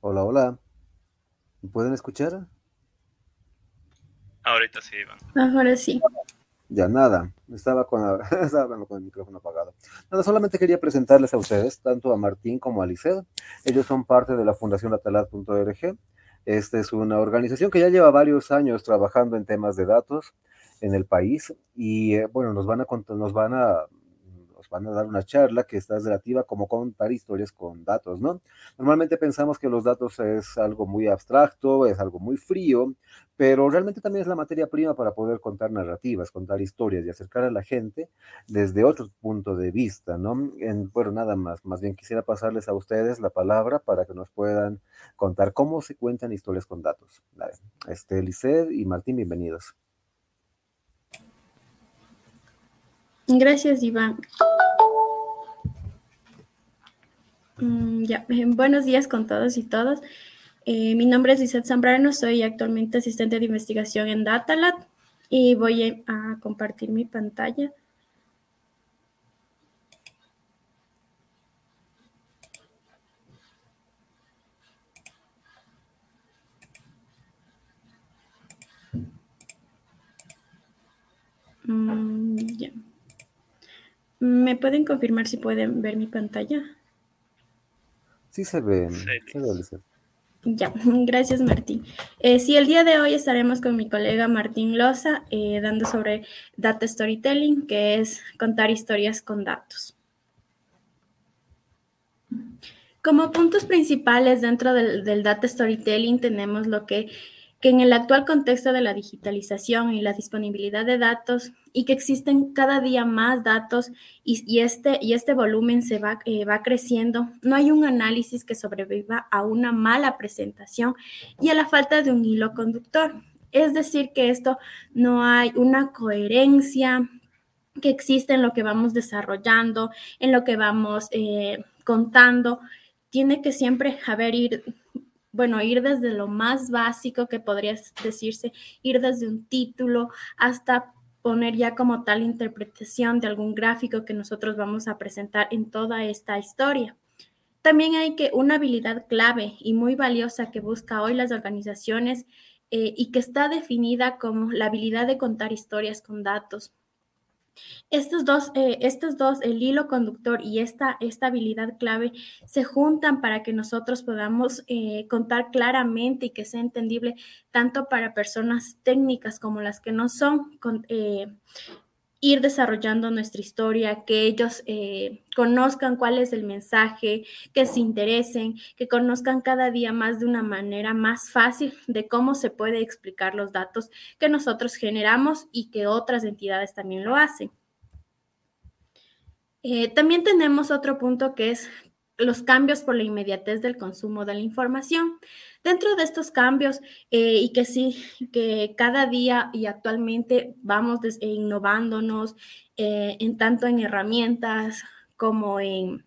Hola, hola. ¿Me pueden escuchar? Ahorita sí, Iván. Ahora sí. Ya nada, estaba con, la- estaba hablando con el micrófono apagado. Nada, solamente quería presentarles a ustedes, tanto a Martín como a Liced. Ellos son parte de la Fundación Atalat.org. Esta es una organización que ya lleva varios años trabajando en temas de datos en el país y eh, bueno, nos van a nos van a nos van a dar una charla que está relativa a cómo contar historias con datos, ¿no? Normalmente pensamos que los datos es algo muy abstracto, es algo muy frío, pero realmente también es la materia prima para poder contar narrativas, contar historias y acercar a la gente desde otro punto de vista, ¿no? En, bueno, nada más, más bien quisiera pasarles a ustedes la palabra para que nos puedan contar cómo se cuentan historias con datos. Este, y Martín, bienvenidos. Gracias, Iván. Mm, buenos días con todos y todas. Eh, mi nombre es Lizeth Zambrano, soy actualmente asistente de investigación en Datalab y voy a compartir mi pantalla. Mm, ya. ¿Me pueden confirmar si pueden ver mi pantalla? Sí se ve, Sí, se ve, Lisset. Ya, gracias Martín. Eh, sí, el día de hoy estaremos con mi colega Martín Loza eh, dando sobre Data Storytelling, que es contar historias con datos. Como puntos principales dentro del, del Data Storytelling tenemos lo que, que en el actual contexto de la digitalización y la disponibilidad de datos y que existen cada día más datos y, este, y este volumen se va, eh, va creciendo, no hay un análisis que sobreviva a una mala presentación y a la falta de un hilo conductor. Es decir, que esto no hay una coherencia que existe en lo que vamos desarrollando, en lo que vamos eh, contando. Tiene que siempre haber ir, bueno, ir desde lo más básico que podría decirse, ir desde un título hasta poner ya como tal interpretación de algún gráfico que nosotros vamos a presentar en toda esta historia. También hay que una habilidad clave y muy valiosa que busca hoy las organizaciones eh, y que está definida como la habilidad de contar historias con datos. Estos dos, eh, estos dos, el hilo conductor y esta, esta habilidad clave, se juntan para que nosotros podamos eh, contar claramente y que sea entendible tanto para personas técnicas como las que no son, eh, ir desarrollando nuestra historia, que ellos eh, conozcan cuál es el mensaje, que se interesen, que conozcan cada día más de una manera más fácil de cómo se puede explicar los datos que nosotros generamos y que otras entidades también lo hacen. Eh, también tenemos otro punto que es los cambios por la inmediatez del consumo de la información. Dentro de estos cambios, eh, y que sí, que cada día y actualmente vamos des, innovándonos eh, en tanto en herramientas como en,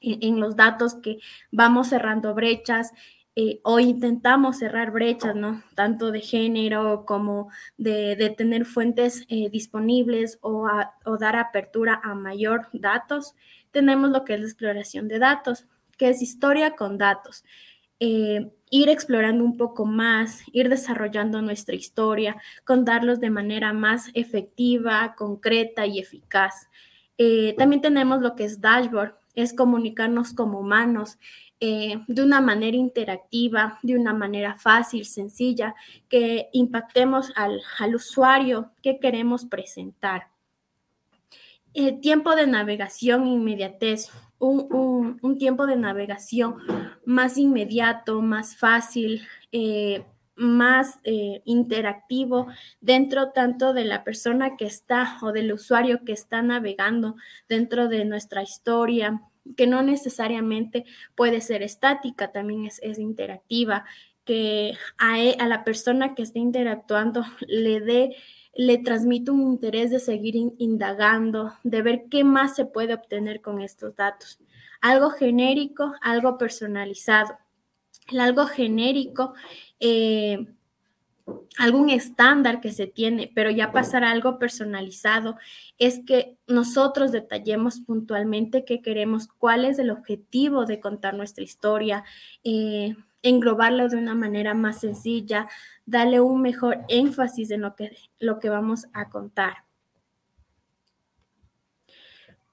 en, los datos que vamos cerrando brechas. Eh, o intentamos cerrar brechas, ¿no? Tanto de género como de, de tener fuentes eh, disponibles o, o dar apertura a mayor datos tenemos lo que es la exploración de datos, que es historia con datos. Eh, ir explorando un poco más, ir desarrollando nuestra historia, contarlos de manera más efectiva, concreta y eficaz. Eh, también tenemos lo que es dashboard, es comunicarnos como humanos eh, de una manera interactiva, de una manera fácil, sencilla, que impactemos al, al usuario que queremos presentar. El tiempo de navegación inmediatez, un, un, tiempo de navegación más inmediato, más fácil, eh, más eh, interactivo dentro tanto de la persona que está o del usuario que está navegando dentro de nuestra historia, que no necesariamente puede ser estática, también es, es interactiva, que a, a, la persona que está interactuando le dé le transmite un interés de seguir in, indagando, de ver qué más se puede obtener con estos datos. Algo genérico, algo personalizado. El algo genérico, eh, algún estándar que se tiene, pero ya pasar a algo personalizado es que nosotros detallemos puntualmente qué queremos, cuál es el objetivo de contar nuestra historia, eh, englobarlo de una manera más sencilla, darle un mejor énfasis en lo que, lo que vamos a contar.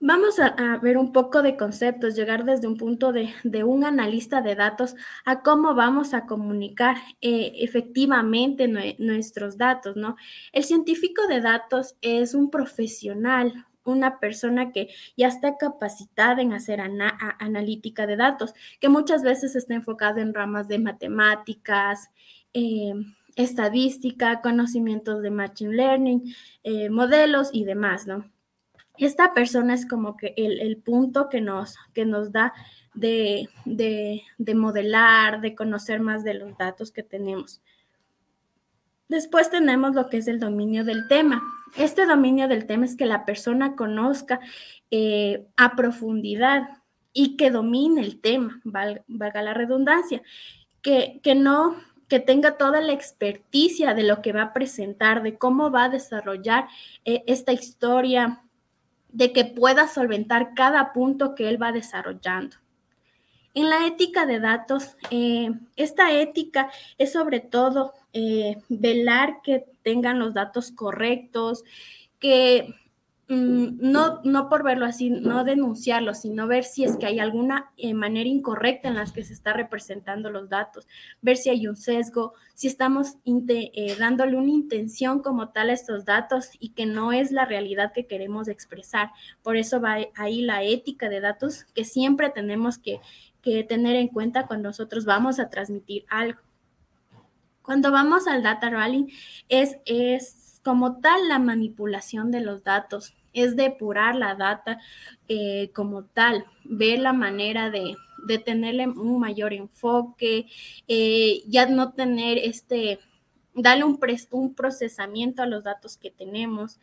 Vamos a, ver un poco de conceptos, llegar desde un punto de, un analista de datos a cómo vamos a comunicar eh, efectivamente nuestros datos, ¿no? El científico de datos es un profesional, una persona que ya está capacitada en hacer analítica de datos, que muchas veces está enfocado en ramas de matemáticas, eh, estadística, conocimientos de machine learning, eh, modelos y demás, ¿no? esta persona es como que el, punto que nos, que nos da de, modelar, de conocer más de los datos que tenemos. Después tenemos lo que es el dominio del tema. Este dominio del tema es que la persona conozca eh, a profundidad y que domine el tema, valga, la redundancia, que, que no que tenga toda la experticia de lo que va a presentar, de cómo va a desarrollar eh, esta historia, de que pueda solventar cada punto que él va desarrollando. En la ética de datos, eh, esta ética es sobre todo eh, velar que tengan los datos correctos, que Mm, no, no por verlo así, no denunciarlo, sino ver si es que hay alguna eh, manera incorrecta en la que se está representando los datos, ver si hay un sesgo, si estamos dándole una intención como tal a estos datos y que no es la realidad que queremos expresar. Por eso va ahí la ética de datos que siempre tenemos que, que tener en cuenta cuando nosotros vamos a transmitir algo. Cuando vamos al data rallying, es, es como tal la manipulación de los datos es depurar la data eh, como tal, ver la manera de, tenerle un mayor enfoque, eh, ya no tener este, darle un, un, procesamiento a los datos que tenemos.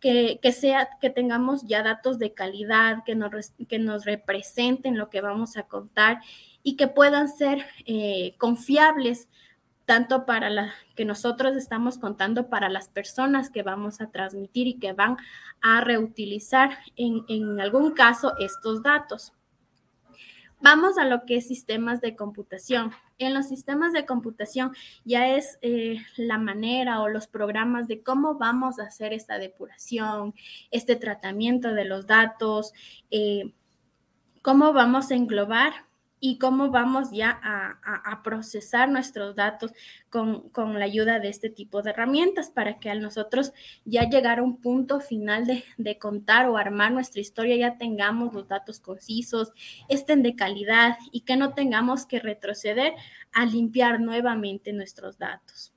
Que, sea, que tengamos ya datos de calidad, que nos, que nos representen lo que vamos a contar y que puedan ser eh, confiables tanto para la que nosotros estamos contando para las personas que vamos a transmitir y que van a reutilizar en, algún caso estos datos. Vamos a lo que es sistemas de computación. En los sistemas de computación ya es eh, la manera o los programas de cómo vamos a hacer esta depuración, este tratamiento de los datos, eh, cómo vamos a englobar y cómo vamos ya a, procesar nuestros datos con, la ayuda de este tipo de herramientas para que a nosotros ya llegar a un punto final de, contar o armar nuestra historia ya tengamos los datos concisos, estén de calidad y que no tengamos que retroceder a limpiar nuevamente nuestros datos.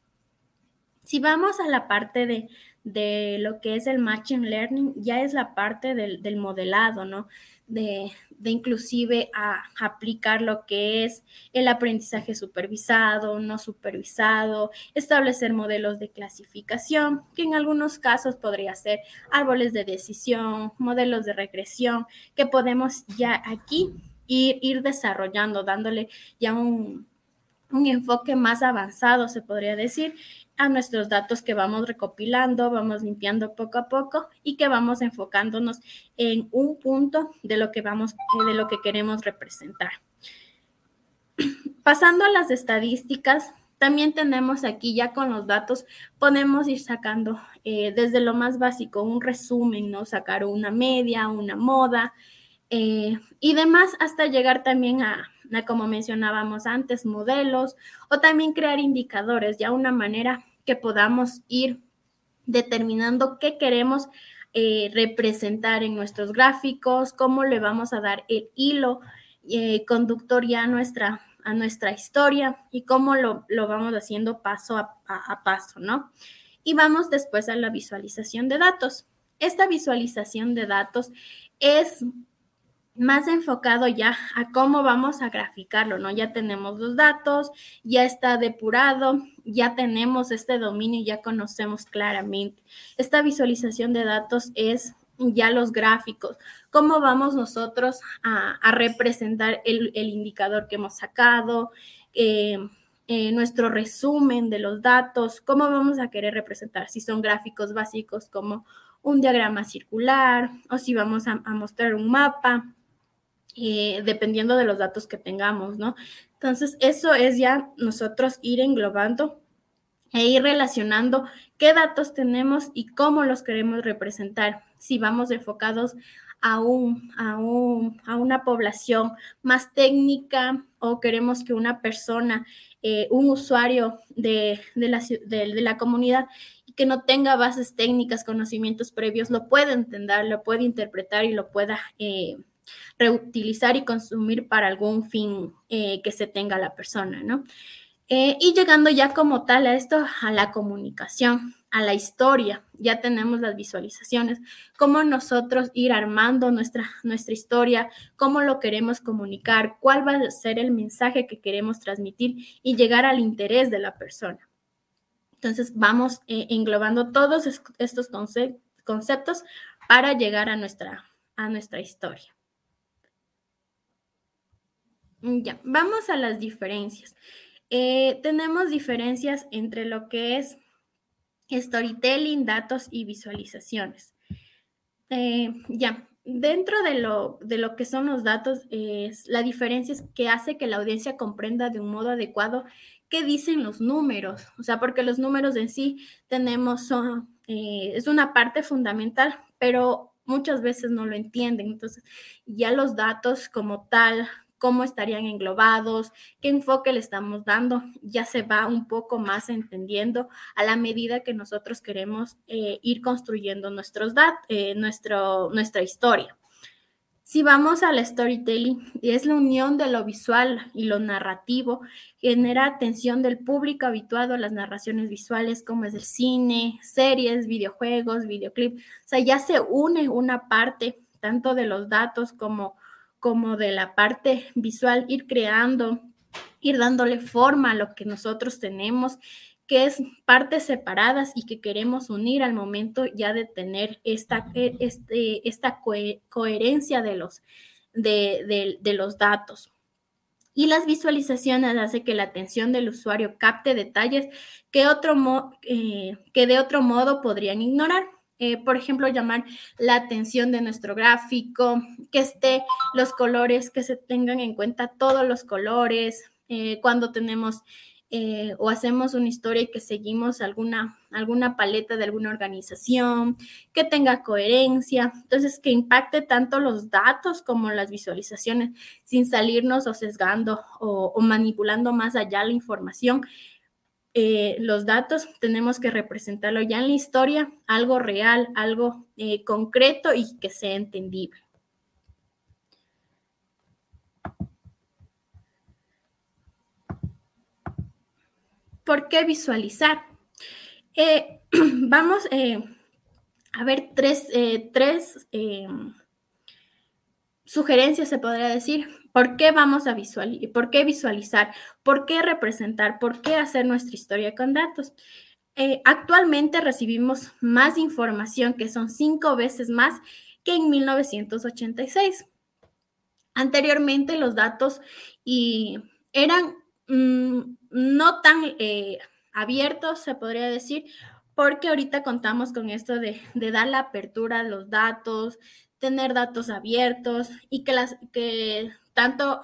Si vamos a la parte de, de lo que es el Machine Learning, ya es la parte del, del modelado, ¿no? De, inclusive a, aplicar lo que es el aprendizaje supervisado, no supervisado, establecer modelos de clasificación, que en algunos casos podría ser árboles de decisión, modelos de regresión, que podemos ya aquí ir, ir desarrollando, dándole ya un, un enfoque más avanzado, se podría decir, a nuestros datos que vamos recopilando, vamos limpiando poco a poco y que vamos enfocándonos en un punto de lo que vamos, eh, de lo que queremos representar. Pasando a las estadísticas, también tenemos aquí ya con los datos, podemos ir sacando eh, desde lo más básico un resumen, ¿no? Sacar una media, una moda eh, y demás hasta llegar también a, como mencionábamos antes, modelos o también crear indicadores, ya una manera que podamos ir determinando qué queremos eh, representar en nuestros gráficos, cómo le vamos a dar el hilo eh, conductor ya a nuestra, a nuestra historia y cómo lo, vamos haciendo paso a paso, ¿no? Y vamos después a la visualización de datos. Esta visualización de datos es más enfocado ya a cómo vamos a graficarlo, ¿no? Ya tenemos los datos, ya está depurado, ya tenemos este dominio, ya conocemos claramente. Esta visualización de datos es ya los gráficos, cómo vamos nosotros a, representar el, indicador que hemos sacado, eh, eh, nuestro resumen de los datos, cómo vamos a querer representar, si son gráficos básicos como un diagrama circular o si vamos a mostrar un mapa, eh, dependiendo de los datos que tengamos, ¿no? Entonces, eso es ya nosotros ir englobando e ir relacionando qué datos tenemos y cómo los queremos representar. Si vamos enfocados a, un, a, a una población más técnica o queremos que una persona, eh, un usuario de, la, de, la comunidad que no tenga bases técnicas, conocimientos previos, lo pueda entender, lo pueda interpretar y lo pueda eh, reutilizar y consumir para algún fin eh, que se tenga la persona, ¿no? Eh, y llegando ya como tal a esto, a la comunicación, a la historia, ya tenemos las visualizaciones, cómo nosotros ir armando nuestra, nuestra historia, cómo lo queremos comunicar, cuál va a ser el mensaje que queremos transmitir y llegar al interés de la persona. Entonces vamos eh, englobando todos estos conceptos para llegar a nuestra, a nuestra historia. Ya, vamos a las diferencias. Eh, tenemos diferencias entre lo que es storytelling, datos y visualizaciones. Eh, ya, dentro de lo, de lo que son los datos, es, la diferencia es que hace que la audiencia comprenda de un modo adecuado qué dicen los números, o sea, porque los números en sí tenemos, son, eh, es una parte fundamental, pero muchas veces no lo entienden. Entonces, ya los datos como tal, cómo estarían englobados, qué enfoque le estamos dando, ya se va un poco más entendiendo a la medida que nosotros queremos eh, ir construyendo nuestros eh, nuestro, nuestra historia. Si vamos al storytelling, es la unión de lo visual y lo narrativo, genera atención del público habituado a las narraciones visuales como es el cine, series, videojuegos, videoclips. O sea, ya se une una parte tanto de los datos como como de la parte visual, ir creando, ir dándole forma a lo que nosotros tenemos, que es partes separadas y que queremos unir al momento ya de tener esta, e, este, esta coherencia de los, de, los datos. Y las visualizaciones hace que la atención del usuario capte detalles que, otro eh, que de otro modo podrían ignorar. Eh, por ejemplo, llamar la atención de nuestro gráfico, que esté los colores, que se tengan en cuenta todos los colores, eh, cuando tenemos eh, o hacemos una historia y que seguimos alguna, alguna paleta de alguna organización, que tenga coherencia, entonces que impacte tanto los datos como las visualizaciones sin salirnos o sesgando o, o manipulando más allá la información eh, los datos tenemos que representarlo ya en la historia, algo real, algo eh, concreto y que sea entendible. ¿Por qué visualizar? Eh, vamos a ver tres, tres sugerencias, se podría decir, ¿Por qué vamos a visualizar? ¿Por qué visualizar? ¿Por qué representar? ¿Por qué hacer nuestra historia con datos? Eh, actualmente recibimos más información, que son cinco veces más que en 1986. Anteriormente los datos y eran mm, no tan eh, abiertos, se podría decir, porque ahorita contamos con esto de, de, dar la apertura a los datos, tener datos abiertos y que, las, que tanto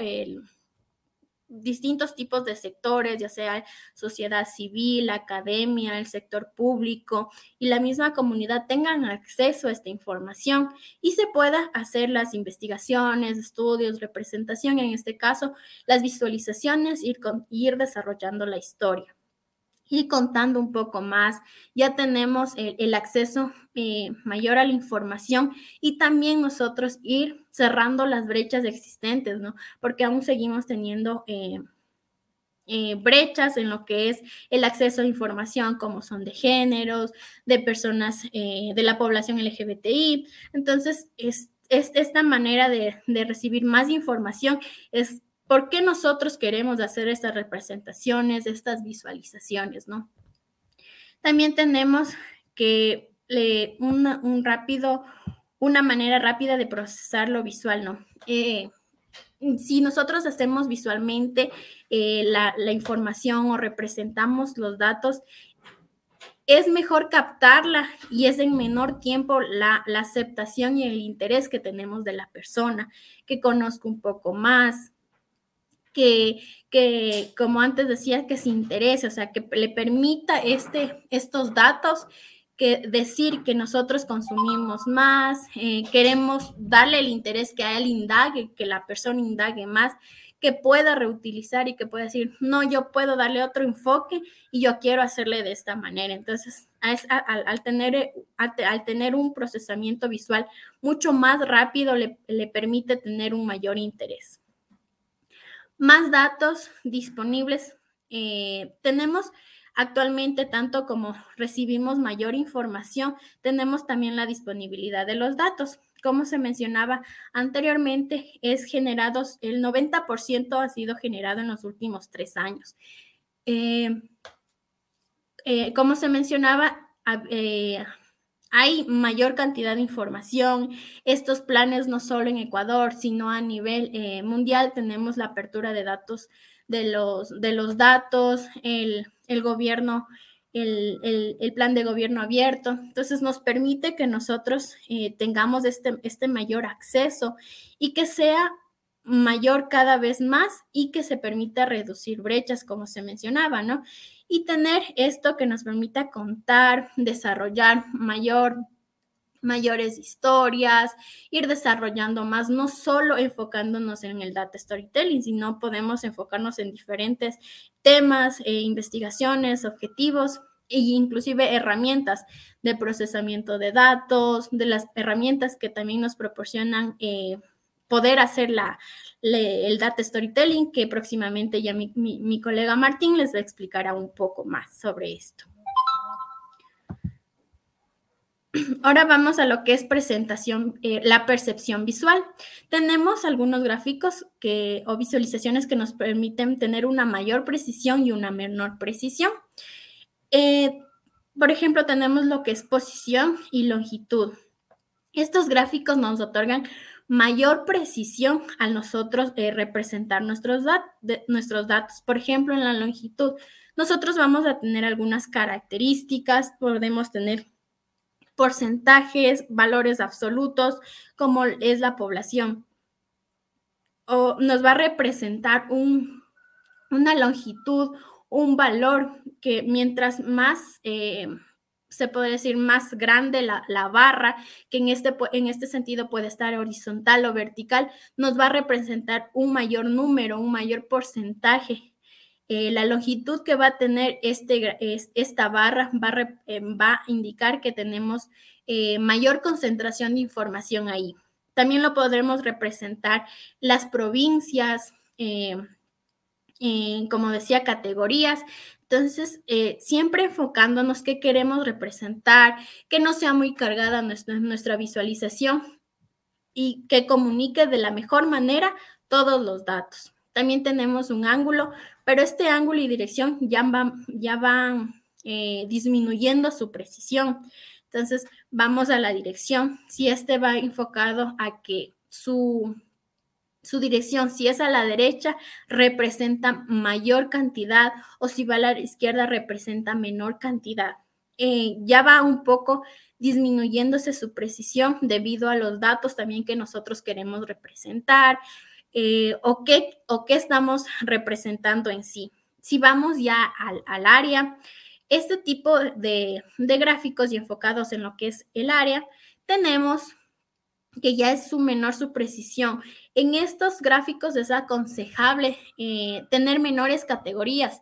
distintos tipos de sectores, ya sea sociedad civil, academia, el sector público y la misma comunidad tengan acceso a esta información y se pueda hacer las investigaciones, estudios, representación, en este caso, las visualizaciones, ir, ir desarrollando la historia y contando un poco más. Ya tenemos el, acceso eh, mayor a la información y también nosotros ir cerrando las brechas existentes, ¿no? Porque aún seguimos teniendo eh, eh, brechas en lo que es el acceso a información, como son de géneros, de personas de la población LGBTI. Entonces, es, esta manera de recibir más información es ¿Por qué nosotros queremos hacer estas representaciones, estas visualizaciones, no? También tenemos que una, un rápido, una manera rápida de procesar lo visual, ¿no? Eh, si nosotros hacemos visualmente eh, la, información o representamos los datos, es mejor captarla y es en menor tiempo la, la, aceptación y el interés que tenemos de la persona, que conozca un poco más, que, como antes decía, que se interese, o sea, que le permita este, estos datos que decir que nosotros consumimos más, eh, queremos darle el interés que a él indague, que la persona indague más, que pueda reutilizar y que pueda decir, no, yo puedo darle otro enfoque y yo quiero hacerle de esta manera. Entonces, al, tener, al, tener un procesamiento visual mucho más rápido, le permite tener un mayor interés. Más datos disponibles. Eh, tenemos Actualmente, tanto como recibimos mayor información, tenemos también la disponibilidad de los datos. Como se mencionaba anteriormente, es generado, el 90% ha sido generado en los últimos tres años. Eh, eh, como se mencionaba, hay mayor cantidad de información. Estos planes no solo en Ecuador, sino a nivel mundial tenemos la apertura de datos de los, de los datos, el el gobierno, el, plan de gobierno abierto. Entonces nos permite que nosotros eh, tengamos este, este mayor acceso y que sea mayor cada vez más y que se permita reducir brechas, como se mencionaba, ¿no? Y tener esto que nos permita contar, desarrollar mayor mayores historias, ir desarrollando más, no solo enfocándonos en el data storytelling, sino podemos enfocarnos en diferentes temas, e investigaciones, objetivos e inclusive herramientas de procesamiento de datos, de las herramientas que también nos proporcionan eh, poder hacer la, el data storytelling, que próximamente ya mi, mi colega Martín les va a explicar un poco más sobre esto. Ahora vamos a lo que es presentación, eh, la percepción visual. Tenemos algunos gráficos que, o visualizaciones que nos permiten tener una mayor precisión y una menor precisión. Eh, por ejemplo, tenemos lo que es posición y longitud. Estos gráficos nos otorgan mayor precisión a nosotros eh, representar nuestros, nuestros datos. Por ejemplo, en la longitud, nosotros vamos a tener algunas características, podemos tener porcentajes, valores absolutos, como es la población. O nos va a representar una longitud, un valor que mientras más, eh, se puede decir, más grande la, la, barra, que en este, en este sentido puede estar horizontal o vertical, nos va a representar un mayor número, un mayor porcentaje eh, la longitud que va a tener este, esta barra eh, va, a indicar que tenemos eh, mayor concentración de información ahí. También lo podremos representar las provincias, como decía, categorías. Entonces, siempre enfocándonos qué queremos representar, que no sea muy cargada nuestra visualización y que comunique de la mejor manera todos los datos. También tenemos un ángulo, pero este ángulo y dirección ya van, ya van eh, disminuyendo su precisión. Entonces, vamos a la dirección. Si este va enfocado a que su, su dirección, si es a la derecha, representa mayor cantidad o si va a la izquierda, representa menor cantidad. Eh, ya va un poco disminuyéndose su precisión debido a los datos también que nosotros queremos representar, eh, o, qué, o qué estamos representando en sí. Si vamos ya al, área, este tipo de, gráficos y enfocados en lo que es el área, tenemos que ya es su menor su precisión. En estos gráficos es aconsejable eh, tener menores categorías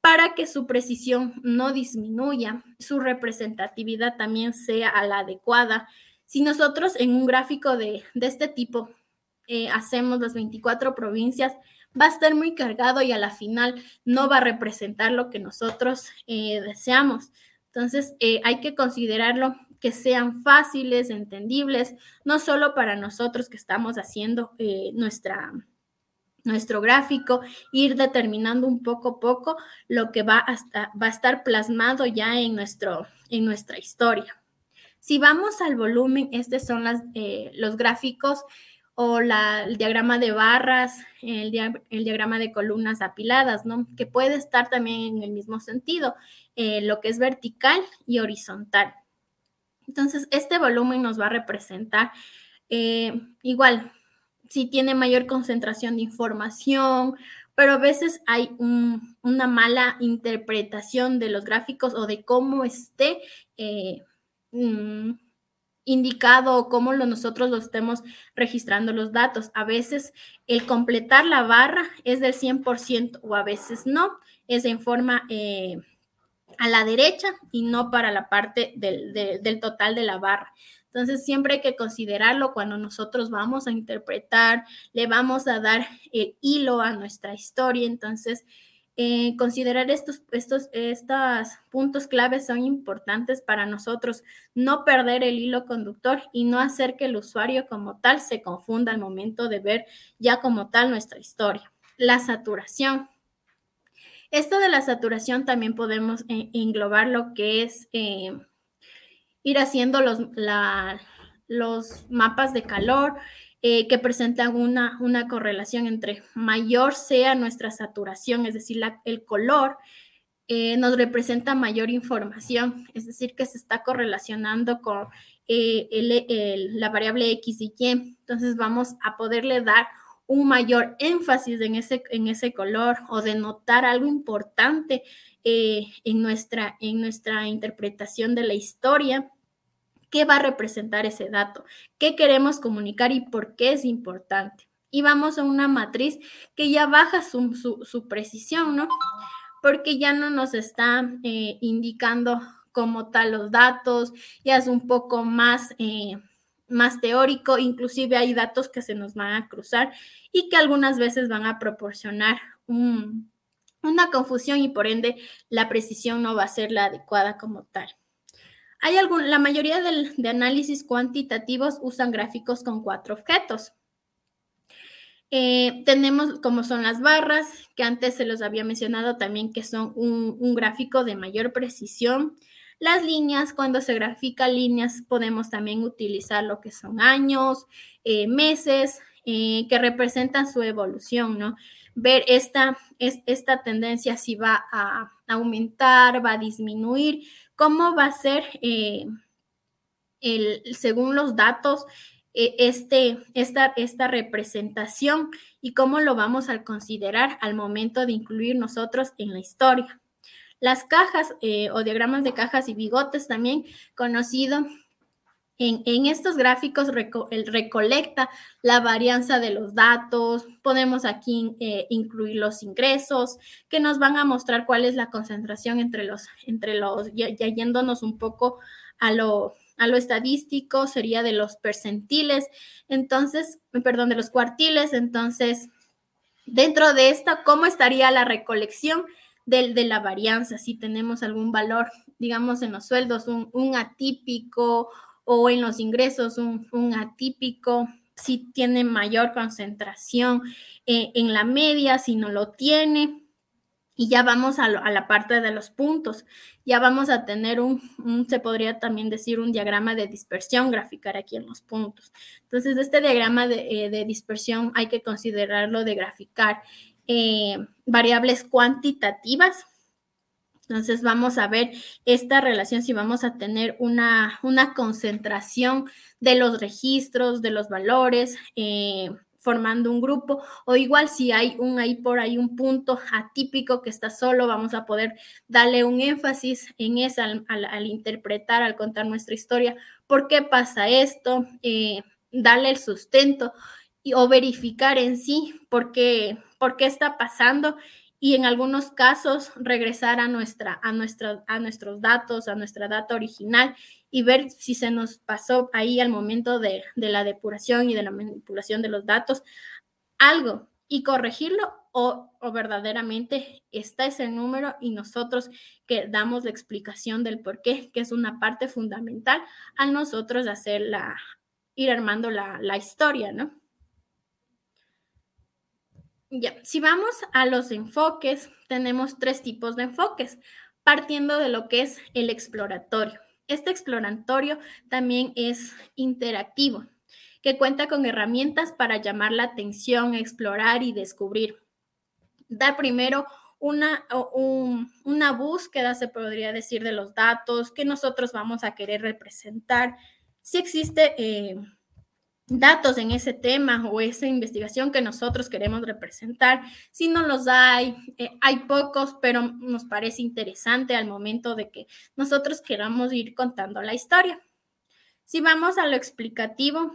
para que su precisión no disminuya, su representatividad también sea a la adecuada. Si nosotros en un gráfico de, de este tipo eh, hacemos las 24 provincias, va a estar muy cargado y a la final no va a representar lo que nosotros eh, deseamos. Entonces, hay que considerarlo que sean fáciles, entendibles, no solo para nosotros que estamos haciendo nuestra, nuestro gráfico, ir determinando un poco a poco lo que va a, va a estar plasmado ya en, nuestro, en nuestra historia. Si vamos al volumen, estos son las, los gráficos o el diagrama de barras, el, diagrama de columnas apiladas, ¿no? Que puede estar también en el mismo sentido, eh, lo que es vertical y horizontal. Entonces, este volumen nos va a representar eh, igual, si tiene mayor concentración de información, pero a veces hay una mala interpretación de los gráficos o de cómo esté eh, mm, indicado o cómo nosotros lo estemos registrando los datos. A veces el completar la barra es del 100% o a veces no, es en forma eh, a la derecha y no para la parte del total de la barra. Entonces, siempre hay que considerarlo cuando nosotros vamos a interpretar, le vamos a dar el hilo a nuestra historia. Entonces, eh, considerar estos, estos, estos puntos claves son importantes para nosotros, no perder el hilo conductor y no hacer que el usuario como tal se confunda al momento de ver ya como tal nuestra historia. La saturación. Esto de la saturación también podemos eh, englobar lo que es eh, ir haciendo los, los mapas de calor eh, que presentan una, una correlación entre mayor sea nuestra saturación, es decir, el color, nos representa mayor información, es decir, que se está correlacionando con la variable X y Y. Entonces vamos a poderle dar un mayor énfasis en ese, en ese color o denotar algo importante en, nuestra, en nuestra interpretación de la historia qué va a representar ese dato, qué queremos comunicar y por qué es importante. Y vamos a una matriz que ya baja su, precisión, ¿no? Porque ya no nos está eh, indicando como tal los datos, ya es un poco más, eh, más teórico, inclusive hay datos que se nos van a cruzar y que algunas veces van a proporcionar una confusión y por ende la precisión no va a ser la adecuada como tal. Hay algún, la mayoría de, análisis cuantitativos usan gráficos con cuatro objetos. Eh, tenemos como son las barras, que antes se los había mencionado también, que son un, gráfico de mayor precisión. Las líneas, cuando se grafica líneas, podemos también utilizar lo que son años, eh, meses, eh, que representan su evolución, ¿no? Ver esta, esta tendencia si va a aumentar, va a disminuir, cómo va a ser, eh, el, según los datos, e, este, esta, esta representación y cómo lo vamos a considerar al momento de incluir nosotros en la historia. Las cajas eh, o diagramas de cajas y bigotes también conocido en, estos gráficos el recolecta la varianza de los datos, podemos aquí eh, incluir los ingresos que nos van a mostrar cuál es la concentración entre los, entre los, ya, yéndonos un poco a lo, a lo estadístico, sería de los percentiles, entonces, perdón, de los cuartiles, entonces, dentro de esta, ¿cómo estaría la recolección? De, de, la varianza, si tenemos algún valor, digamos, en los sueldos, un, un atípico o en los ingresos un, atípico, si tiene mayor concentración eh, en la media, si no lo tiene. Y ya vamos a, la parte de los puntos. Ya vamos a tener un, se podría también decir, un diagrama de dispersión, graficar aquí en los puntos. Entonces, este diagrama de, eh, dispersión hay que considerarlo de graficar eh, variables cuantitativas. Entonces vamos a ver esta relación si vamos a tener una, una concentración de los registros, de los valores, eh, formando un grupo, o igual si hay un ahí por ahí un punto atípico que está solo, vamos a poder darle un énfasis en eso al, interpretar, al contar nuestra historia, por qué pasa esto, eh, darle el sustento y, o verificar en sí por qué, por qué está pasando y en algunos casos regresar a, nuestra, a, nuestra, a nuestros datos, a nuestra data original y ver si se nos pasó ahí al momento de, la depuración y de la manipulación de los datos algo y corregirlo o, o, verdaderamente está ese número y nosotros que damos la explicación del por qué, que es una parte fundamental a nosotros hacer la, ir armando la, la historia, ¿no? Ya, si vamos a los enfoques, tenemos tres tipos de enfoques, partiendo de lo que es el exploratorio. Este exploratorio también es interactivo, que cuenta con herramientas para llamar la atención, explorar y descubrir. Da primero una, una búsqueda, se podría decir, de los datos que nosotros vamos a querer representar. Si existe eh, datos en ese tema o esa investigación que nosotros queremos representar. Si no los hay, eh, hay pocos, pero nos parece interesante al momento de que nosotros queramos ir contando la historia. Si vamos a lo explicativo,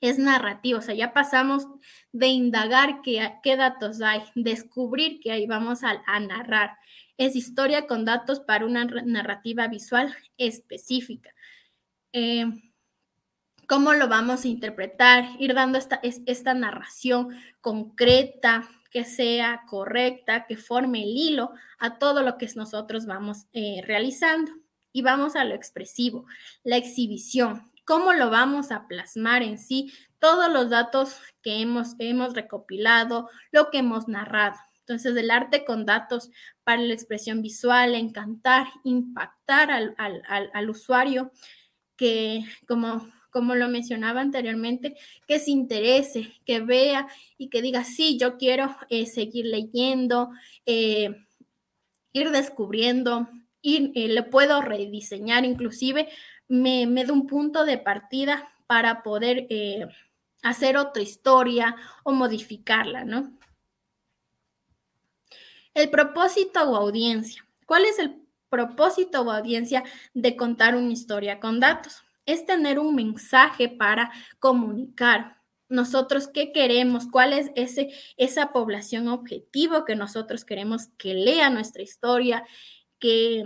es narrativo, o sea, ya pasamos de indagar qué, qué datos hay, descubrir que ahí vamos a, narrar. Es historia con datos para una narrativa visual específica. Eh, ¿Cómo lo vamos a interpretar? Ir dando esta, esta narración concreta, que sea correcta, que forme el hilo a todo lo que nosotros vamos eh, realizando. Y vamos a lo expresivo, la exhibición, cómo lo vamos a plasmar en sí, todos los datos que hemos, hemos recopilado, lo que hemos narrado. Entonces, el arte con datos para la expresión visual, encantar, impactar al, al, usuario, que como, como lo mencionaba anteriormente, que se interese, que vea y que diga, sí, yo quiero eh, seguir leyendo, eh, ir descubriendo, ir, eh, le puedo rediseñar inclusive me, da un punto de partida para poder hacer otra historia o modificarla, ¿no? El propósito o audiencia. ¿Cuál es el propósito o audiencia de contar una historia con datos? Es tener un mensaje para comunicar. Nosotros qué queremos, cuál es ese, esa población objetivo que nosotros queremos que lea nuestra historia, que,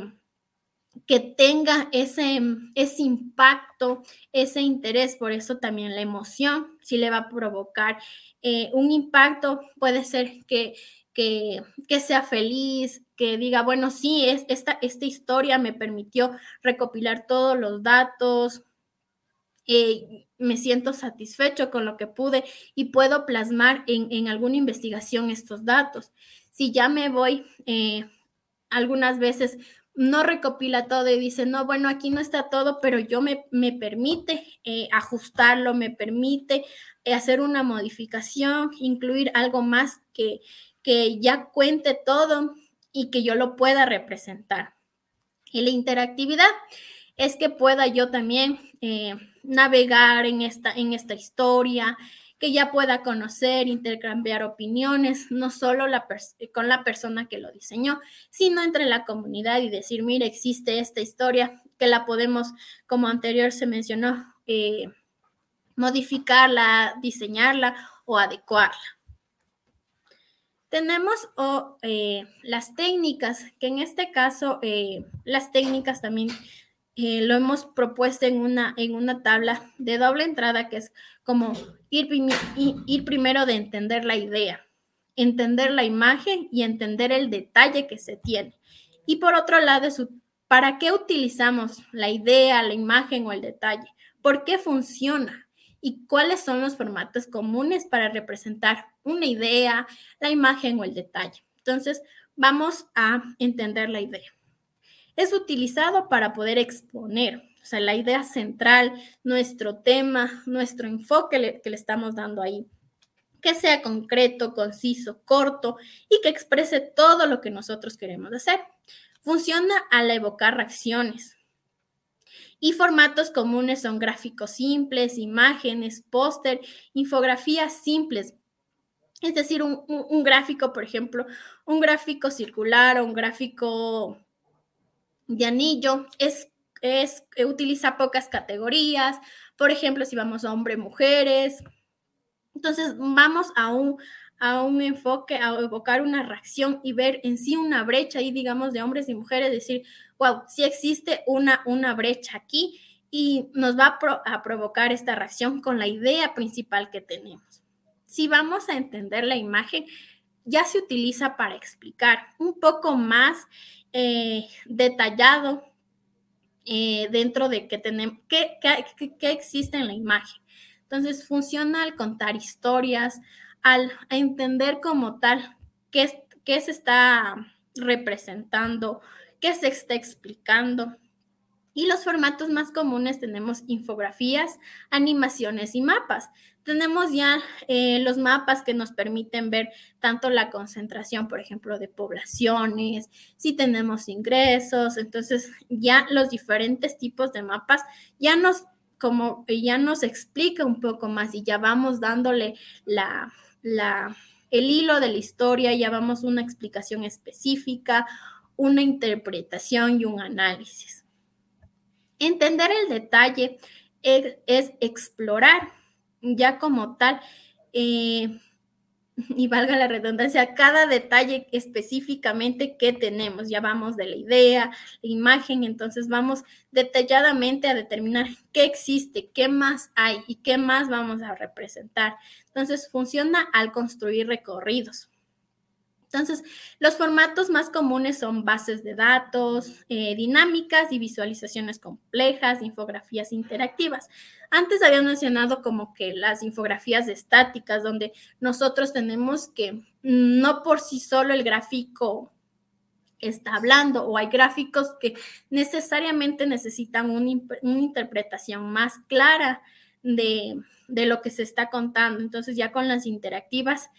que tenga ese, ese impacto, ese interés, por eso también la emoción, si le va a provocar eh, un impacto, puede ser que, que, sea feliz, que diga, bueno, sí, es, esta, esta historia me permitió recopilar todos los datos, eh, me siento satisfecho con lo que pude y puedo plasmar en, alguna investigación estos datos. Si ya me voy eh, algunas veces no recopila todo y dice, no, bueno, aquí no está todo, pero yo me, me permite eh, ajustarlo, me permite hacer una modificación, incluir algo más que, que ya cuente todo y que yo lo pueda representar. Y la interactividad es que pueda yo también navegar en esta, en esta historia, que ya pueda conocer, intercambiar opiniones, no solo la con la persona que lo diseñó, sino entre la comunidad y decir, mire, existe esta historia que la podemos, como anterior se mencionó, eh, modificarla, diseñarla o adecuarla. Tenemos eh, las técnicas, que en este caso eh, las técnicas también lo hemos propuesto en una, en una tabla de doble entrada que es como ir, primero de entender la idea, entender la imagen y entender el detalle que se tiene. Y por otro lado, ¿para qué utilizamos la idea, la imagen o el detalle? ¿Por qué funciona? ¿Y cuáles son los formatos comunes para representar una idea, la imagen o el detalle? Entonces, vamos a entender la idea. Es utilizado para poder exponer, o sea, la idea central, nuestro tema, nuestro enfoque que le estamos dando ahí. Que sea concreto, conciso, corto y que exprese todo lo que nosotros queremos hacer. Funciona al evocar reacciones. Y formatos comunes son gráficos simples, imágenes, póster, infografías simples, es decir, un, un, gráfico, por ejemplo, un gráfico circular o un gráfico de anillo, es es, eh, utiliza pocas categorías, por ejemplo, si vamos a hombre, mujeres. Entonces, vamos a un, a un enfoque, a evocar una reacción y ver en sí una brecha ahí, digamos, de hombres y mujeres, decir, wow, sí existe una, una brecha aquí y nos va a provocar esta reacción con la idea principal que tenemos. Si vamos a entender la imagen, ya se utiliza para explicar un poco más eh, detallado eh, dentro de que tenemos, qué, existe en la imagen. Entonces, funciona al contar historias, al entender como tal qué, qué se está representando, qué se está explicando. Y los formatos más comunes tenemos infografías, animaciones y mapas. Tenemos ya eh, los mapas que nos permiten ver tanto la concentración, por ejemplo, de poblaciones, si tenemos ingresos, entonces ya los diferentes tipos de mapas ya nos como ya nos explica un poco más y ya vamos dándole la, el hilo de la historia, ya vamos una explicación específica, una interpretación y un análisis. Entender el detalle es, explorar ya como tal. Eh, y valga la redundancia, cada detalle específicamente que tenemos. Ya vamos de la idea, la imagen, entonces vamos detalladamente a determinar qué existe, qué más hay y qué más vamos a representar. Entonces funciona al construir recorridos. Entonces, los formatos más comunes son bases de datos, eh, dinámicas y visualizaciones complejas, infografías interactivas. Antes había mencionado como que las infografías estáticas, donde nosotros tenemos que no por sí solo el gráfico está hablando o hay gráficos que necesariamente necesitan una, interpretación más clara de, de lo que se está contando. Entonces ya con las interactivas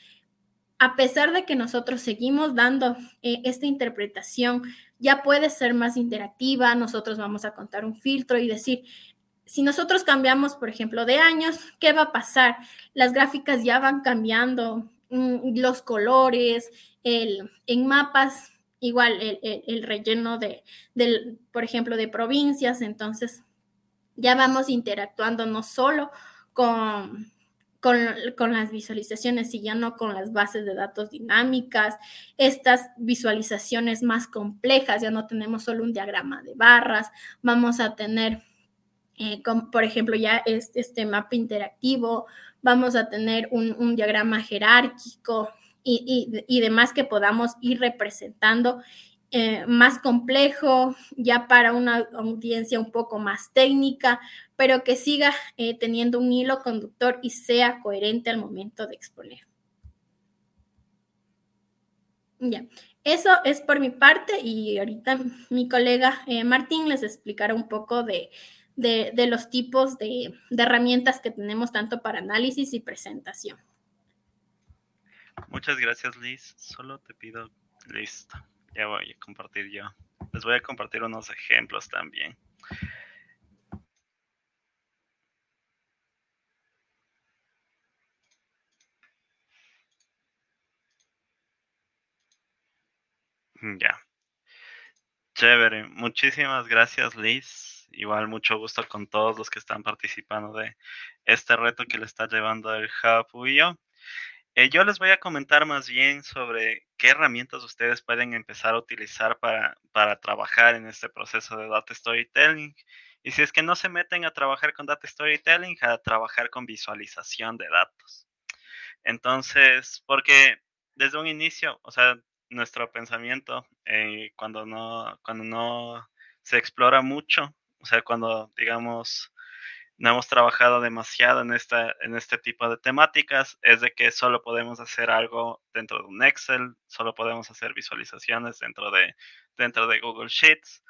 a pesar de que nosotros seguimos dando eh, esta interpretación, ya puede ser más interactiva, nosotros vamos a contar un filtro y decir, si nosotros cambiamos, por ejemplo, de años, ¿qué va a pasar? Las gráficas ya van cambiando, mm, los colores, el, en mapas, igual el, relleno de, del, por ejemplo, de provincias, entonces ya vamos interactuando no solo con con, las visualizaciones y ya no con las bases de datos dinámicas, estas visualizaciones más complejas, ya no tenemos solo un diagrama de barras, vamos a tener, eh, por ejemplo, ya este, este, mapa interactivo, vamos a tener un, diagrama jerárquico y, y demás que podamos ir representando eh, más complejo, ya para una audiencia un poco más técnica, pero que siga eh, teniendo un hilo conductor y sea coherente al momento de exponer. Ya, eso es por mi parte y ahorita mi colega eh, Martín les explicará un poco de, los tipos de, de herramientas que tenemos tanto para análisis y presentación. Muchas gracias, Liz. Solo te pido, listo ya voy a compartir yo. Les voy a compartir unos ejemplos también. Ya. Chévere. Muchísimas gracias, Liz. Igual mucho gusto con todos los que están participando de este reto que le está llevando el Hub. Eh, yo les voy a comentar más bien sobre qué herramientas ustedes pueden empezar a utilizar para, para trabajar en este proceso de data storytelling. Y si es que no se meten a trabajar con data storytelling, a trabajar con visualización de datos. Entonces, porque desde un inicio, o sea, nuestro pensamiento, eh, cuando, no, cuando no se explora mucho, o sea, cuando, digamos, no hemos trabajado demasiado en, esta, en este tipo de temáticas es de que solo podemos hacer algo dentro de un Excel, solo podemos hacer visualizaciones dentro de, dentro de Google Sheets,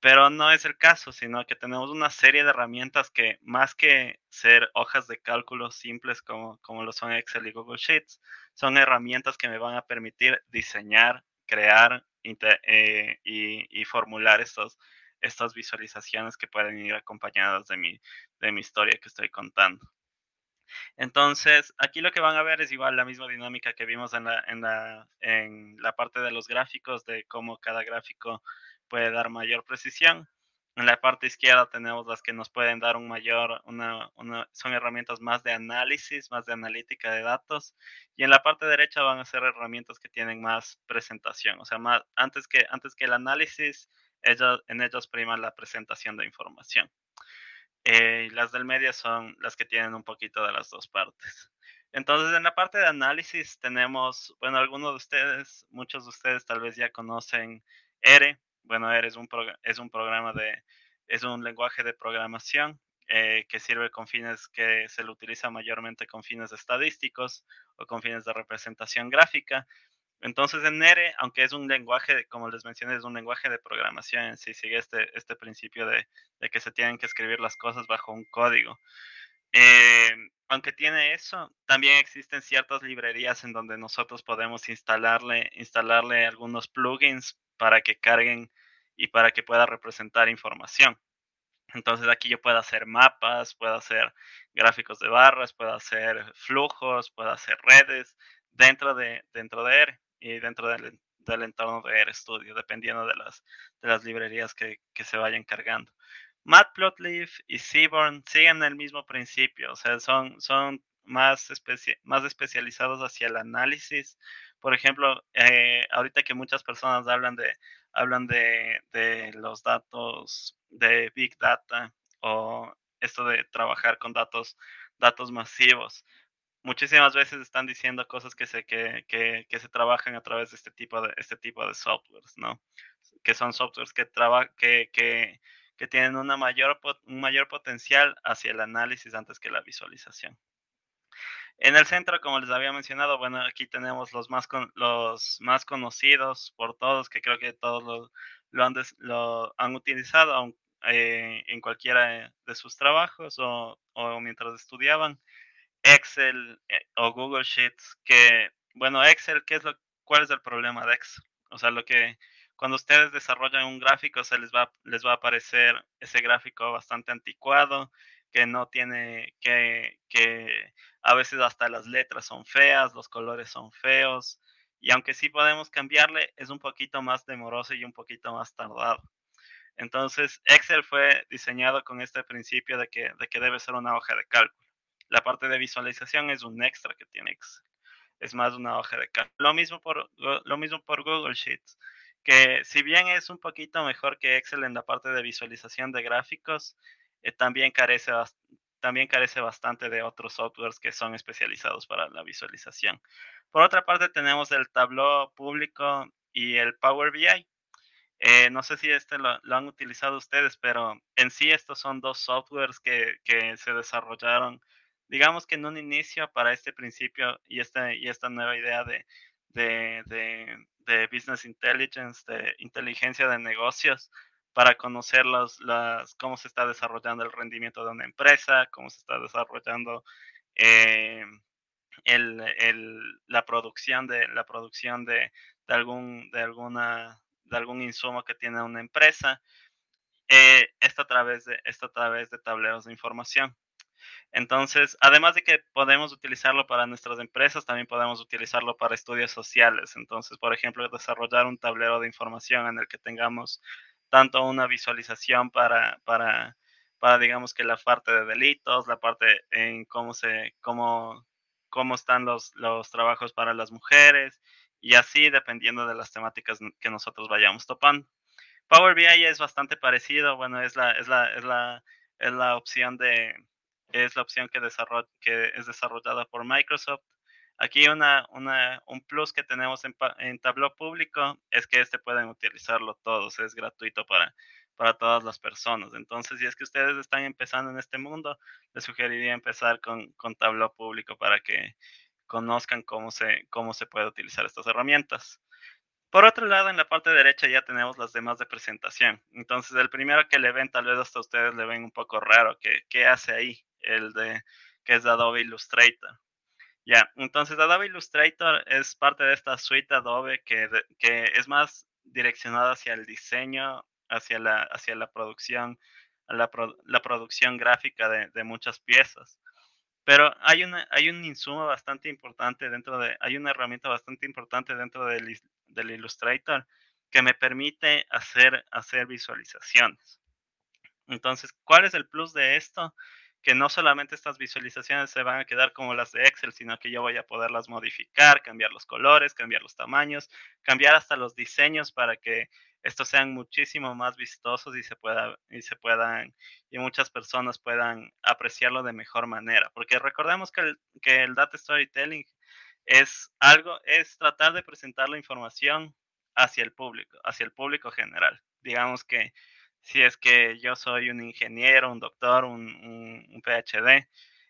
pero no es el caso, sino que tenemos una serie de herramientas que más que ser hojas de cálculo simples como, como lo son Excel y Google Sheets, son herramientas que me van a permitir diseñar, crear eh, y, y formular estos, estas visualizaciones que pueden ir acompañadas de mi, de mi historia que estoy contando. Entonces, aquí lo que van a ver es igual la misma dinámica que vimos en la, en la, en la parte de los gráficos, de cómo cada gráfico puede dar mayor precisión. En la parte izquierda tenemos las que nos pueden dar un mayor, una, son herramientas más de análisis, más de analítica de datos. Y en la parte derecha van a ser herramientas que tienen más presentación. O sea, más, antes, que, antes que el análisis, ellos, en ellos prima la presentación de información. Eh, las del medio son las que tienen un poquito de las dos partes. Entonces, en la parte de análisis tenemos, bueno, algunos de ustedes, muchos de ustedes tal vez ya conocen R. Bueno, R es un, es un programa de, es un lenguaje de programación eh, que sirve con fines que se lo utiliza mayormente con fines estadísticos o con fines de representación gráfica. Entonces en R, aunque es un lenguaje, como les mencioné, es un lenguaje de programación, sí sigue este, este principio de, que se tienen que escribir las cosas bajo un código. Eh, aunque tiene eso, también existen ciertas librerías en donde nosotros podemos instalarle, instalarle algunos plugins para que carguen y para que pueda representar información. Entonces aquí yo puedo hacer mapas, puedo hacer gráficos de barras, puedo hacer flujos, puedo hacer redes dentro de, dentro de R y dentro del, del entorno de RStudio, dependiendo de las, de las librerías que, que se vayan cargando. Matplotlib y Seaborn siguen el mismo principio, o sea, son, son más, más especializados hacia el análisis. Por ejemplo, eh, ahorita que muchas personas hablan de, hablan de, de, los datos de Big Data o esto de trabajar con datos, datos masivos. Muchísimas veces están diciendo cosas que se, que, que, que se trabajan a través de este tipo de, este tipo de softwares, ¿no? Que son softwares que, traba, que, que, que tienen una mayor, un mayor potencial hacia el análisis antes que la visualización. En el centro, como les había mencionado, bueno, aquí tenemos los más, los más conocidos por todos, que creo que todos lo, lo, han, lo han, utilizado eh, en cualquiera de sus trabajos o, o mientras estudiaban. Excel eh, o Google Sheets, que, bueno, Excel, ¿qué es lo, ¿cuál es el problema de Excel? O sea, lo que cuando ustedes desarrollan un gráfico, se les va, les va a aparecer ese gráfico bastante anticuado, que no tiene, que, que a veces hasta las letras son feas, los colores son feos, y aunque sí podemos cambiarle, es un poquito más demoroso y un poquito más tardado. Entonces, Excel fue diseñado con este principio de que, de que debe ser una hoja de cálculo. La parte de visualización es un extra que tiene Excel. Es más una hoja de cálculo. Lo mismo por, lo mismo por Google Sheets, que si bien es un poquito mejor que Excel en la parte de visualización de gráficos, eh, también, carece, también carece bastante de otros softwares que son especializados para la visualización. Por otra parte, tenemos el Tableau público y el Power BI. Eh, no sé si este lo, han utilizado ustedes, pero en sí estos son dos softwares que, que, se desarrollaron, digamos que en un inicio para este principio y, este, y esta nueva idea de, de, de, de business intelligence, de inteligencia de negocios, para conocer las, cómo se está desarrollando el rendimiento de una empresa, cómo se está desarrollando eh, la producción de la producción de, algún de alguna de algún insumo que tiene una empresa. Eh, esto a través de esto a través de tableros de información. Entonces, además de que podemos utilizarlo para nuestras empresas, también podemos utilizarlo para estudios sociales. Entonces, por ejemplo, desarrollar un tablero de información en el que tengamos tanto una visualización para, para, para digamos que la parte de delitos, la parte en cómo se, cómo, cómo están los, los trabajos para las mujeres y así dependiendo de las temáticas que nosotros vayamos topando. Power BI es bastante parecido, bueno, es la, es la, es la, es la opción de, es la opción que, que es desarrollada por Microsoft Aquí una, una, un plus que tenemos en, en Tableau público es que este pueden utilizarlo todos, es gratuito para, para todas las personas. Entonces, si es que ustedes están empezando en este mundo, les sugeriría empezar con, con Tableau público para que conozcan cómo se, cómo se puede utilizar estas herramientas. Por otro lado, en la parte derecha ya tenemos las demás de presentación. Entonces, el primero que le ven, tal vez hasta ustedes le ven un poco raro, que ¿qué hace ahí? El de, que es de Adobe Illustrator. Ya, entonces Adobe Illustrator es parte de esta suite Adobe que, que es más direccionada hacia el diseño, hacia la, hacia la producción, la, la producción gráfica de, de, muchas piezas. Pero hay, una, hay un insumo bastante importante dentro de, hay una herramienta bastante importante dentro del, del Illustrator que me permite hacer, hacer visualizaciones. Entonces, ¿cuál es el plus de esto? Que no solamente estas visualizaciones se van a quedar como las de Excel, sino que yo voy a poderlas modificar, cambiar los colores, cambiar los tamaños, cambiar hasta los diseños para que estos sean muchísimo más vistosos y se pueda y se puedan y muchas personas puedan apreciarlo de mejor manera, porque recordemos que el, que el data storytelling es algo es tratar de presentar la información hacia el público, hacia el público general. Digamos que si es que yo soy un ingeniero, un doctor, un, un, PhD,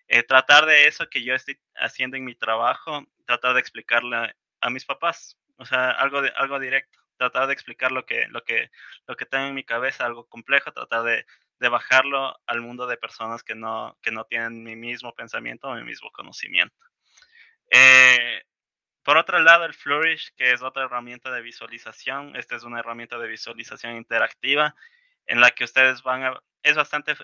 eh, tratar de eso que yo estoy haciendo en mi trabajo, tratar de explicarle a mis papás, o sea, algo, de, algo directo, tratar de explicar lo que, lo, que, lo que tengo en mi cabeza, algo complejo, tratar de, de bajarlo al mundo de personas que no, que no tienen mi mismo pensamiento o mi mismo conocimiento. Eh, por otro lado, el Flourish, que es otra herramienta de visualización, esta es una herramienta de visualización interactiva en la que ustedes van a, es bastante,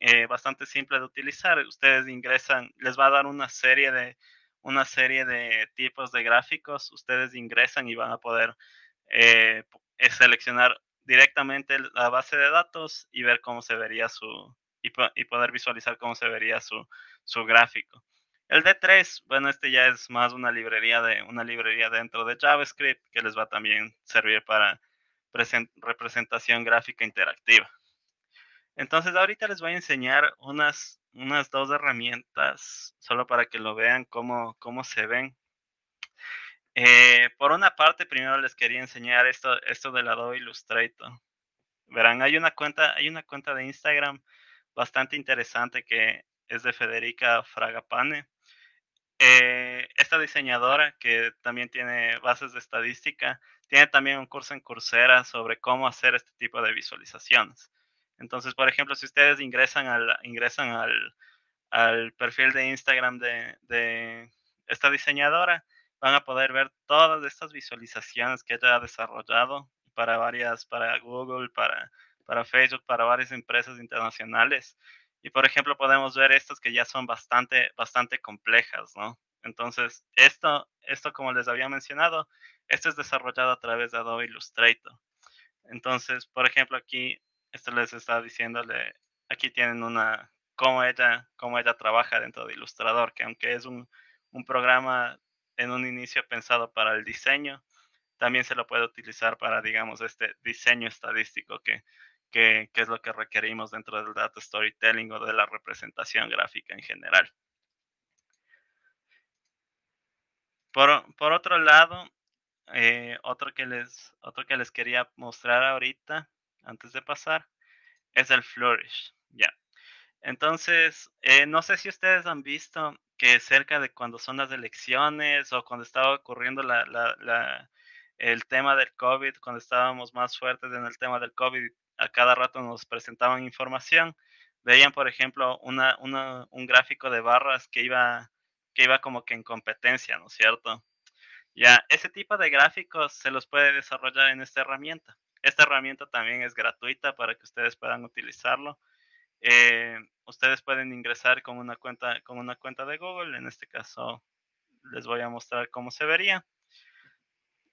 eh, bastante simple de utilizar. Ustedes ingresan, les va a dar una serie de, una serie de tipos de gráficos. Ustedes ingresan y van a poder eh, seleccionar directamente la base de datos y ver cómo se vería su, y, poder visualizar cómo se vería su, su gráfico. El D3, bueno, este ya es más una librería de una librería dentro de JavaScript que les va también servir para representación gráfica interactiva. Entonces, ahorita les voy a enseñar unas, unas dos herramientas, solo para que lo vean cómo, cómo se ven. Eh, por una parte, primero les quería enseñar esto, esto del Adobe Illustrator. Verán, hay una cuenta, hay una cuenta de Instagram bastante interesante que es de Federica Fragapane. Eh, esta diseñadora, que también tiene bases de estadística, tiene también un curso en Coursera sobre cómo hacer este tipo de visualizaciones. Entonces, por ejemplo, si ustedes ingresan al, ingresan al, perfil de Instagram de, de, esta diseñadora, van a poder ver todas estas visualizaciones que ella ha desarrollado para varias, para Google, para, para Facebook, para varias empresas internacionales. Y por ejemplo, podemos ver estas que ya son bastante, bastante complejas, ¿no? Entonces, esto, esto, como les había mencionado, esto es desarrollado a través de Adobe Illustrator. Entonces, por ejemplo, aquí, esto les está diciéndole, aquí tienen una, cómo ella, cómo ella trabaja dentro de Illustrator, que aunque es un, un programa en un inicio pensado para el diseño, también se lo puede utilizar para, digamos, este diseño estadístico que que, es lo que requerimos dentro del data storytelling o de la representación gráfica en general. Por, otro lado, eh, otro, que les, otro que les quería mostrar ahorita, antes de pasar, es el Flourish. Ya. Entonces, eh, no sé si ustedes han visto que cerca de cuando son las elecciones o cuando estaba ocurriendo el tema del COVID, cuando estábamos más fuertes en el tema del COVID a cada rato nos presentaban información. Veían, por ejemplo, una, un gráfico de barras que iba, que iba como que en competencia, ¿no es cierto? Ya, ese tipo de gráficos se los puede desarrollar en esta herramienta. Esta herramienta también es gratuita para que ustedes puedan utilizarlo. Eh, ustedes pueden ingresar con una cuenta con una cuenta de Google. En este caso, les voy a mostrar cómo se vería.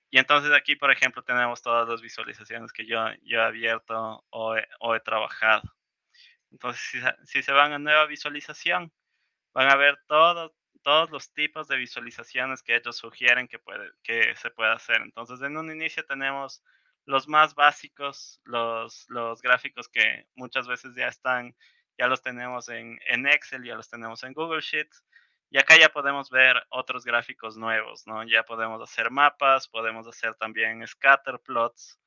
Y entonces aquí, por ejemplo, tenemos todas las visualizaciones que yo, yo he abierto o he, trabajado. Entonces, si, se van a nueva visualización, van a ver todo, todos los tipos de visualizaciones que ellos sugieren que, se pueda hacer. Entonces, en un inicio tenemos los más básicos, los, gráficos que muchas veces ya están, ya los tenemos en, en Excel, ya los tenemos en Google Sheets. Y acá ya podemos ver otros gráficos nuevos, ¿no? Ya podemos hacer mapas, podemos hacer también scatter plots,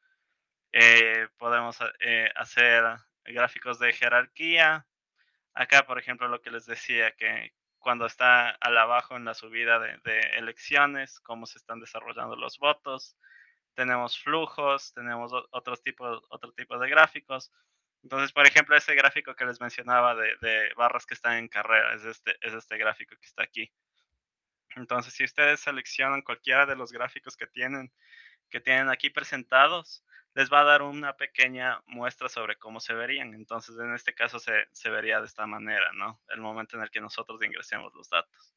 eh, podemos eh, hacer gráficos de jerarquía. Acá, por ejemplo, lo que les decía, que cuando está al abajo en la subida de, de elecciones, cómo se están desarrollando los votos. Tenemos flujos, tenemos otros tipos, otro tipo de gráficos. Entonces, por ejemplo, ese gráfico que les mencionaba de, barras que están en carrera, es este, es este gráfico que está aquí. Entonces, si ustedes seleccionan cualquiera de los gráficos que tienen, que tienen aquí presentados, les va a dar una pequeña muestra sobre cómo se verían. Entonces, en este caso se, se vería de esta manera, ¿no? El momento en el que nosotros ingresemos los datos.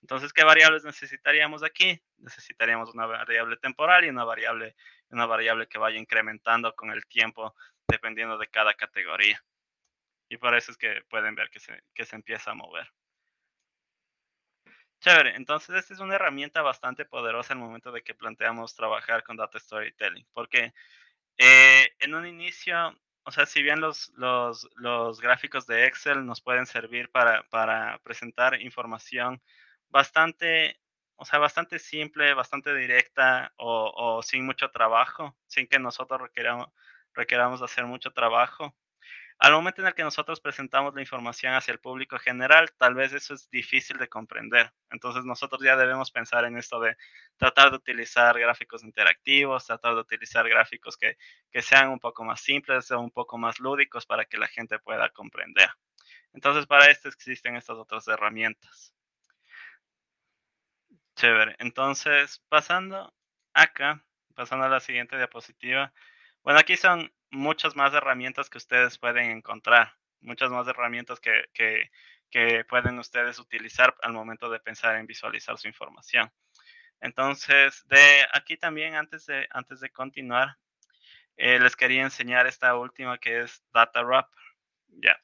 Entonces, ¿qué variables necesitaríamos aquí? Necesitaríamos una variable temporal y una variable, una variable que vaya incrementando con el tiempo dependiendo de cada categoría. Y por eso es que pueden ver que se, que se empieza a mover. Chévere, entonces esta es una herramienta bastante poderosa el momento de que planteamos trabajar con Data Storytelling, porque eh, en un inicio, o sea, si bien los, los, los gráficos de Excel nos pueden servir para, para presentar información bastante, o sea, bastante simple, bastante directa o, o sin mucho trabajo, sin que nosotros requeramos, requeramos hacer mucho trabajo. Al momento en el que nosotros presentamos la información hacia el público general, tal vez eso es difícil de comprender. Entonces nosotros ya debemos pensar en esto de tratar de utilizar gráficos interactivos, tratar de utilizar gráficos que, que sean un poco más simples o un poco más lúdicos para que la gente pueda comprender. Entonces para esto existen estas otras herramientas. Chévere. Entonces, pasando acá, pasando a la siguiente diapositiva, bueno, aquí son muchas más herramientas que ustedes pueden encontrar, muchas más herramientas que, que, pueden ustedes utilizar al momento de pensar en visualizar su información. Entonces, de aquí también, antes de, antes de continuar, eh, les quería enseñar esta última que es Data Wrapper. Ya.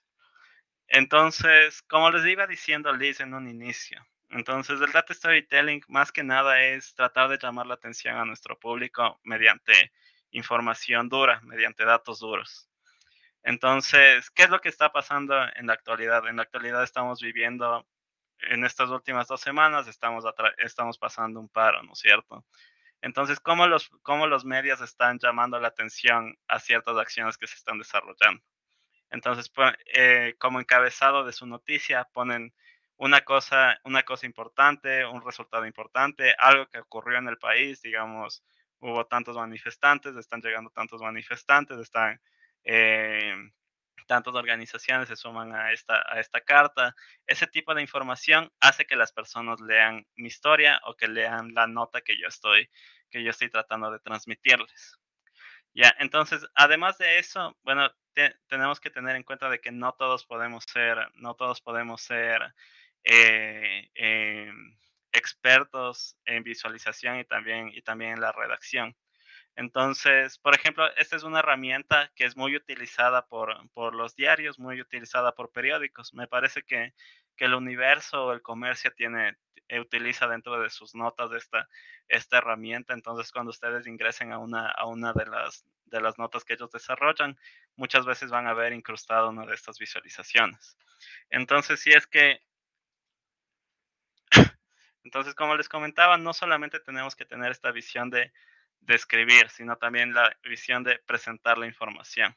Entonces, como les iba diciendo Liz en un inicio, entonces el data storytelling más que nada es tratar de llamar la atención a nuestro público mediante información dura, mediante datos duros. Entonces, ¿qué es lo que está pasando en la actualidad? En la actualidad estamos viviendo, en estas últimas dos semanas, estamos, estamos pasando un paro, ¿no es cierto? Entonces, ¿cómo los, ¿cómo los medios están llamando la atención a ciertas acciones que se están desarrollando? Entonces, eh, como encabezado de su noticia, ponen una cosa, una cosa importante, un resultado importante, algo que ocurrió en el país, digamos, hubo tantos manifestantes, están llegando tantos manifestantes, están eh, tantas organizaciones se suman a esta, a esta carta. Ese tipo de información hace que las personas lean mi historia o que lean la nota que yo estoy, que yo estoy tratando de transmitirles. Ya, entonces, además de eso, bueno, tenemos que tener en cuenta de que no todos podemos ser, no todos podemos ser eh, em, expertos en visualización y también, y también en la redacción. Entonces, por ejemplo, esta es una herramienta que es muy utilizada por, por los diarios, muy utilizada por periódicos. Me parece que, que el universo o el comercio tiene, eh, utiliza dentro de sus notas esta, esta herramienta. Entonces, cuando ustedes ingresen a una, a una de, las, de las notas que ellos desarrollan, muchas veces van a ver incrustado una de estas visualizaciones. Entonces, si es que entonces, como les comentaba, no solamente tenemos que tener esta visión de, de escribir, sino también la visión de presentar la información.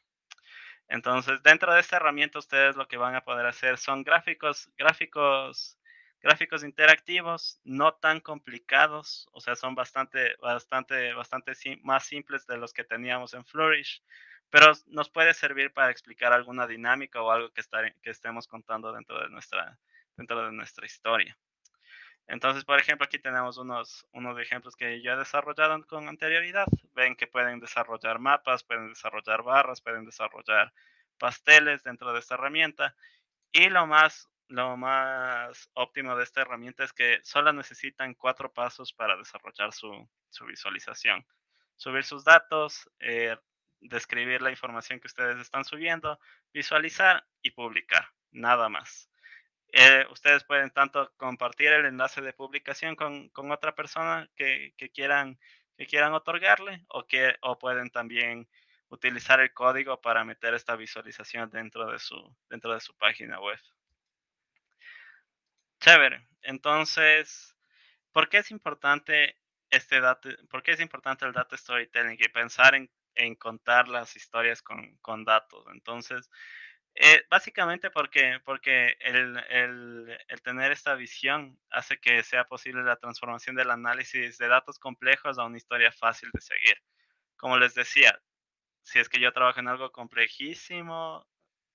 Entonces, dentro de esta herramienta, ustedes lo que van a poder hacer son gráficos, gráficos, gráficos interactivos, no tan complicados, o sea, son bastante, bastante, bastante más simples de los que teníamos en Flourish, pero nos puede servir para explicar alguna dinámica o algo que, que estemos contando dentro de nuestra historia. Entonces, por ejemplo, aquí tenemos unos, unos ejemplos que yo he desarrollado con anterioridad. Ven que pueden desarrollar mapas, pueden desarrollar barras, pueden desarrollar pasteles dentro de esta herramienta. Y lo más, lo más óptimo de esta herramienta es que solo necesitan cuatro pasos para desarrollar su, su visualización. Subir sus datos, eh, describir la información que ustedes están subiendo, visualizar y publicar. Nada más. Eh, ustedes pueden tanto compartir el enlace de publicación con, otra persona que, que, quieran, que quieran otorgarle o, que, o pueden también utilizar el código para meter esta visualización dentro de su, dentro de su página web. Chévere. Entonces, ¿por qué es importante este dato, por qué es importante el data storytelling y pensar en, en contar las historias con, con datos? Entonces, eh, básicamente porque, porque el, el, tener esta visión hace que sea posible la transformación del análisis de datos complejos a una historia fácil de seguir. Como les decía, si es que yo trabajo en algo complejísimo,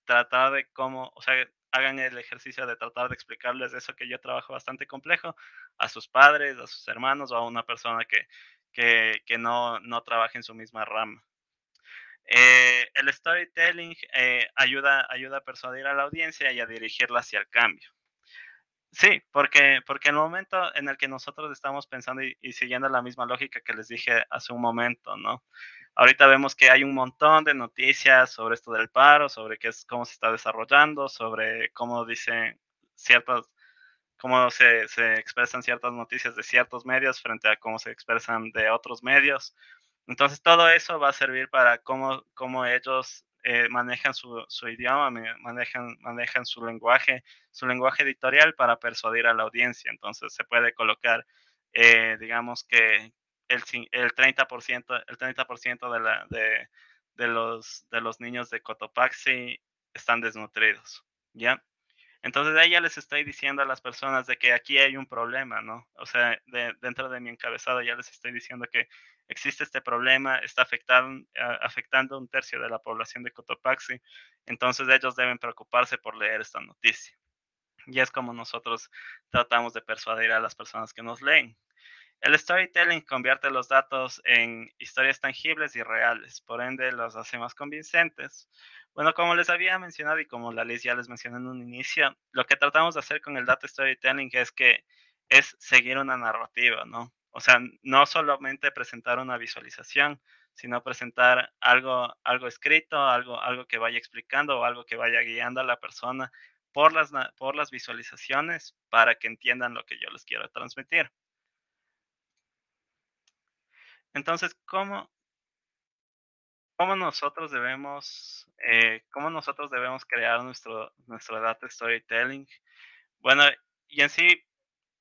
tratar de cómo, o sea, hagan el ejercicio de tratar de explicarles eso que yo trabajo bastante complejo a sus padres, a sus hermanos o a una persona que, que, que no, no trabaja en su misma rama. Eh, el storytelling eh, ayuda, ayuda a persuadir a la audiencia y a dirigirla hacia el cambio. Sí, porque, porque el momento en el que nosotros estamos pensando y, siguiendo la misma lógica que les dije hace un momento, ¿no? Ahorita vemos que hay un montón de noticias sobre esto del paro, sobre qué es, cómo se está desarrollando, sobre cómo dicen ciertas, cómo se, se expresan ciertas noticias de ciertos medios frente a cómo se expresan de otros medios. Entonces todo eso va a servir para cómo, cómo ellos eh, manejan su, su, idioma, manejan, manejan su lenguaje, su lenguaje editorial para persuadir a la audiencia. Entonces se puede colocar, eh, digamos que el, el 30%, el 30 de, la, de, de, los, de los niños de Cotopaxi están desnutridos, ¿ya? Entonces ahí ya les estoy diciendo a las personas de que aquí hay un problema, ¿no? O sea, dentro de mi encabezado ya les estoy diciendo que existe este problema, está afectando, afectando un tercio de la población de Cotopaxi, entonces ellos deben preocuparse por leer esta noticia. Y es como nosotros tratamos de persuadir a las personas que nos leen. El storytelling convierte los datos en historias tangibles y reales, por ende los hace más convincentes. Bueno, como les había mencionado y como la Liz ya les mencioné en un inicio, lo que tratamos de hacer con el data storytelling es que es seguir una narrativa, ¿no? O sea, no solamente presentar una visualización, sino presentar algo, algo escrito, algo, algo que vaya explicando o algo que vaya guiando a la persona por las, por las visualizaciones para que entiendan lo que yo les quiero transmitir. Entonces, ¿cómo, cómo nosotros debemos, eh, cómo nosotros debemos crear nuestro, nuestro data storytelling? Bueno, y en sí,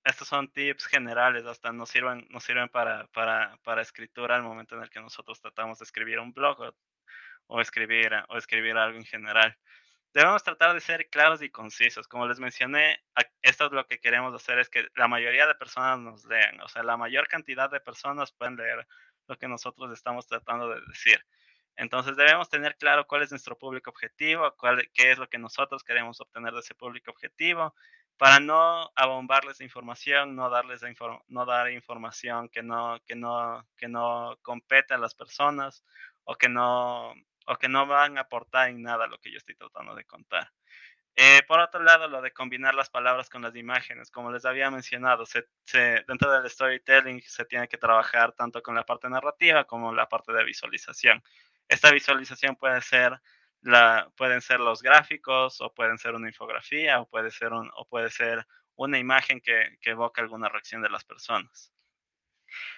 estos son tips generales, hasta nos sirven, nos sirven para, para, para escritura al momento en el que nosotros tratamos de escribir un blog o, escribir, o escribir algo en general. Debemos tratar de ser claros y concisos. Como les mencioné, esto es lo que queremos hacer, es que la mayoría de personas nos lean, o sea, la mayor cantidad de personas pueden leer lo que nosotros estamos tratando de decir. Entonces debemos tener claro cuál es nuestro público objetivo, cuál, qué es lo que nosotros queremos obtener de ese público objetivo, para no abombarles información, no darles no dar información que no, que no, que no compete a las personas o que no, o que no van a aportar en nada lo que yo estoy tratando de contar. Eh, por otro lado, lo de combinar las palabras con las imágenes, como les había mencionado, se, dentro del storytelling se tiene que trabajar tanto con la parte narrativa como la parte de visualización. Esta visualización puede ser la, pueden ser los gráficos o pueden ser una infografía o puede ser, o puede ser una imagen que, que evoca alguna reacción de las personas.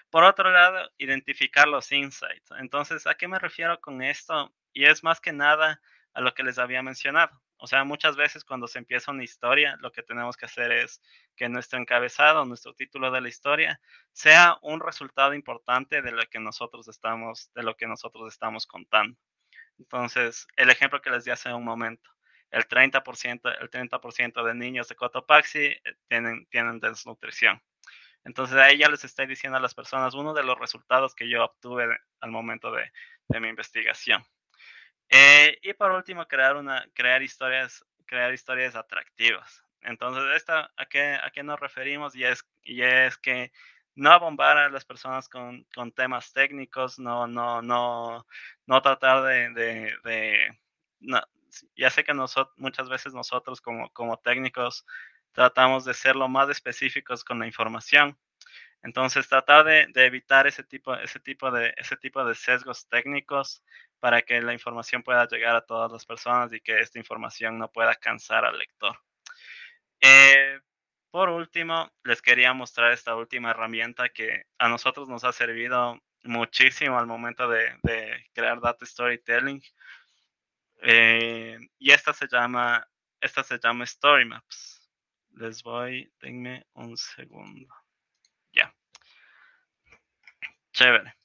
Por otro lado, identificar los insights. Entonces, ¿a qué me refiero con esto? Y es más que nada a lo que les había mencionado. O sea, muchas veces cuando se empieza una historia, lo que tenemos que hacer es que nuestro encabezado, nuestro título de la historia, sea un resultado importante de lo que nosotros estamos, de lo que nosotros estamos contando. Entonces, el ejemplo que les di hace un momento, el 30%, el 30 de niños de Cotopaxi eh, tienen, tienen desnutrición. Entonces, ahí ya les estoy diciendo a las personas uno de los resultados que yo obtuve al momento de, mi investigación. Eh, y por último, crear, una, crear, historias, crear historias atractivas. Entonces, esta, ¿a, qué, ¿a qué nos referimos? Es, y es que no bombar a las personas con, temas técnicos, no, no, no, no tratar de, de, ya sé que nosotros, muchas veces nosotros como, técnicos tratamos de ser lo más específicos con la información. Entonces, tratar de, de, evitar ese tipo, ese, tipo de, ese tipo de sesgos técnicos para que la información pueda llegar a todas las personas y que esta información no pueda cansar al lector. Eh, por último, les quería mostrar esta última herramienta que a nosotros nos ha servido muchísimo al momento de, crear data storytelling. Eh, y esta se llama, esta se llama Story Maps. Les voy, denme un segundo. Ya. Chévere.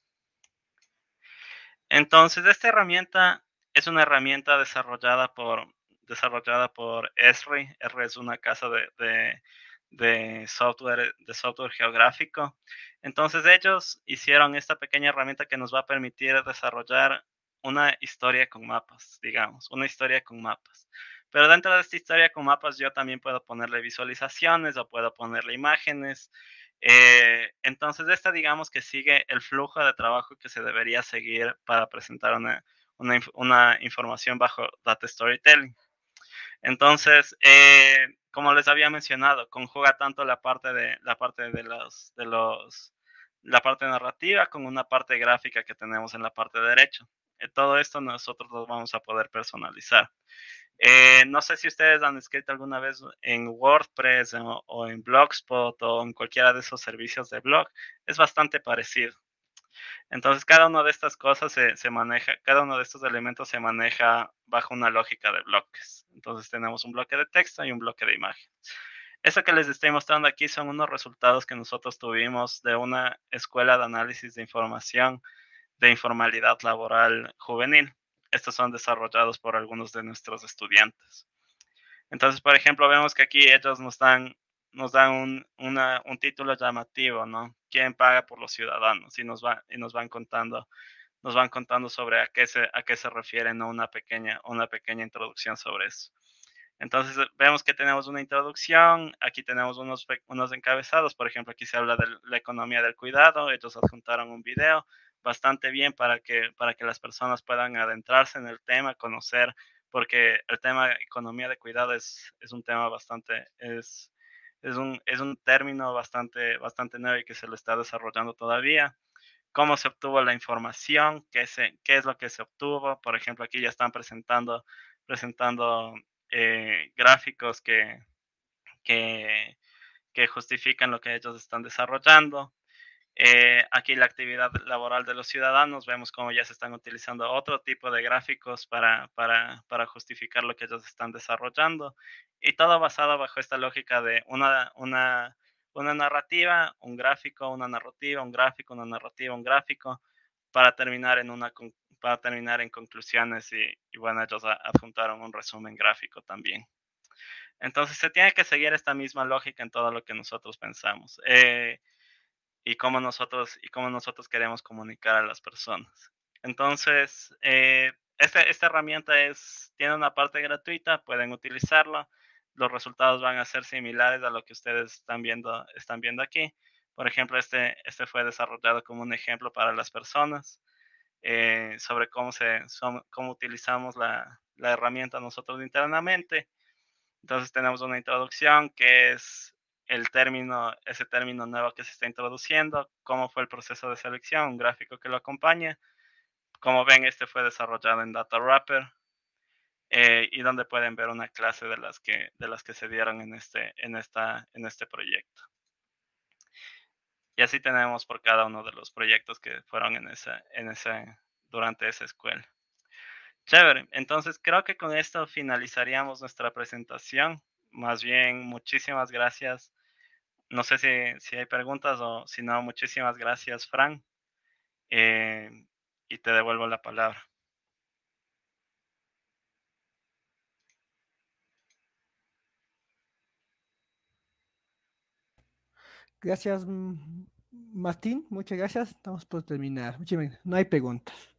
Entonces, esta herramienta es una herramienta desarrollada por, desarrollada por Esri. Esri es una casa de de software, de software geográfico. Entonces ellos hicieron esta pequeña herramienta que nos va a permitir desarrollar una historia con mapas, digamos, una historia con mapas. Pero dentro de esta historia con mapas yo también puedo ponerle visualizaciones o puedo ponerle imágenes. Eh, entonces esta digamos que sigue el flujo de trabajo que se debería seguir para presentar una, una, una información bajo Data Storytelling. Entonces, eh, como les había mencionado, conjuga tanto la parte de la parte de los de los la parte narrativa con una parte gráfica que tenemos en la parte derecha. Eh, todo esto nosotros lo vamos a poder personalizar. Eh, no sé si ustedes han escrito alguna vez en WordPress o, en Blogspot o en cualquiera de esos servicios de blog. Es bastante parecido. Entonces, cada una de estas cosas se, maneja, cada uno de estos elementos se maneja bajo una lógica de bloques. Entonces, tenemos un bloque de texto y un bloque de imagen. Eso que les estoy mostrando aquí son unos resultados que nosotros tuvimos de una escuela de análisis de información de informalidad laboral juvenil. Estos son desarrollados por algunos de nuestros estudiantes. Entonces, por ejemplo, vemos que aquí ellos nos dan nos dan un, un título llamativo, ¿no? ¿Quién paga por los ciudadanos? Y nos, va, y nos van contando nos van contando sobre a qué se, a qué se refieren, ¿no? Una pequeña, una pequeña introducción sobre eso. Entonces vemos que tenemos una introducción, aquí tenemos unos, unos encabezados, por ejemplo, aquí se habla de la economía del cuidado, ellos adjuntaron un video bastante bien para que, para que las personas puedan adentrarse en el tema, conocer, porque el tema economía de cuidado es, es un tema bastante, es, es, un, es un término bastante, bastante nuevo y que se lo está desarrollando todavía cómo se obtuvo la información, qué, es lo que se obtuvo. Por ejemplo, aquí ya están presentando, eh, gráficos que, justifican lo que ellos están desarrollando. Eh, aquí la actividad laboral de los ciudadanos, vemos cómo ya se están utilizando otro tipo de gráficos para, justificar lo que ellos están desarrollando. Y todo basado bajo esta lógica de una una narrativa, un gráfico, una narrativa, un gráfico, una narrativa, un gráfico, para terminar en, una, para terminar en conclusiones y, bueno, ellos adjuntaron un resumen gráfico también. Entonces se tiene que seguir esta misma lógica en todo lo que nosotros pensamos eh, y cómo nosotros y cómo nosotros queremos comunicar a las personas. Entonces, eh, esta, esta herramienta es, tiene una parte gratuita, pueden utilizarla los resultados van a ser similares a lo que ustedes están viendo, aquí. Por ejemplo, este, este fue desarrollado como un ejemplo para las personas eh, sobre cómo utilizamos la, la herramienta nosotros internamente. Entonces tenemos una introducción que es el término, ese término nuevo que se está introduciendo, cómo fue el proceso de selección, un gráfico que lo acompaña. Como ven, este fue desarrollado en Data Wrapper, eh, y donde pueden ver una clase de las que, de las que se dieron en este, en, esta, en este proyecto. Y así tenemos por cada uno de los proyectos que fueron en esa, en ese, durante esa escuela. Chévere, entonces creo que con esto finalizaríamos nuestra presentación. Más bien, muchísimas gracias. No sé si, si hay preguntas o si no, muchísimas gracias, Fran. Eh, y te devuelvo la palabra. Gracias, Martín. Muchas gracias. Estamos por terminar. No hay preguntas.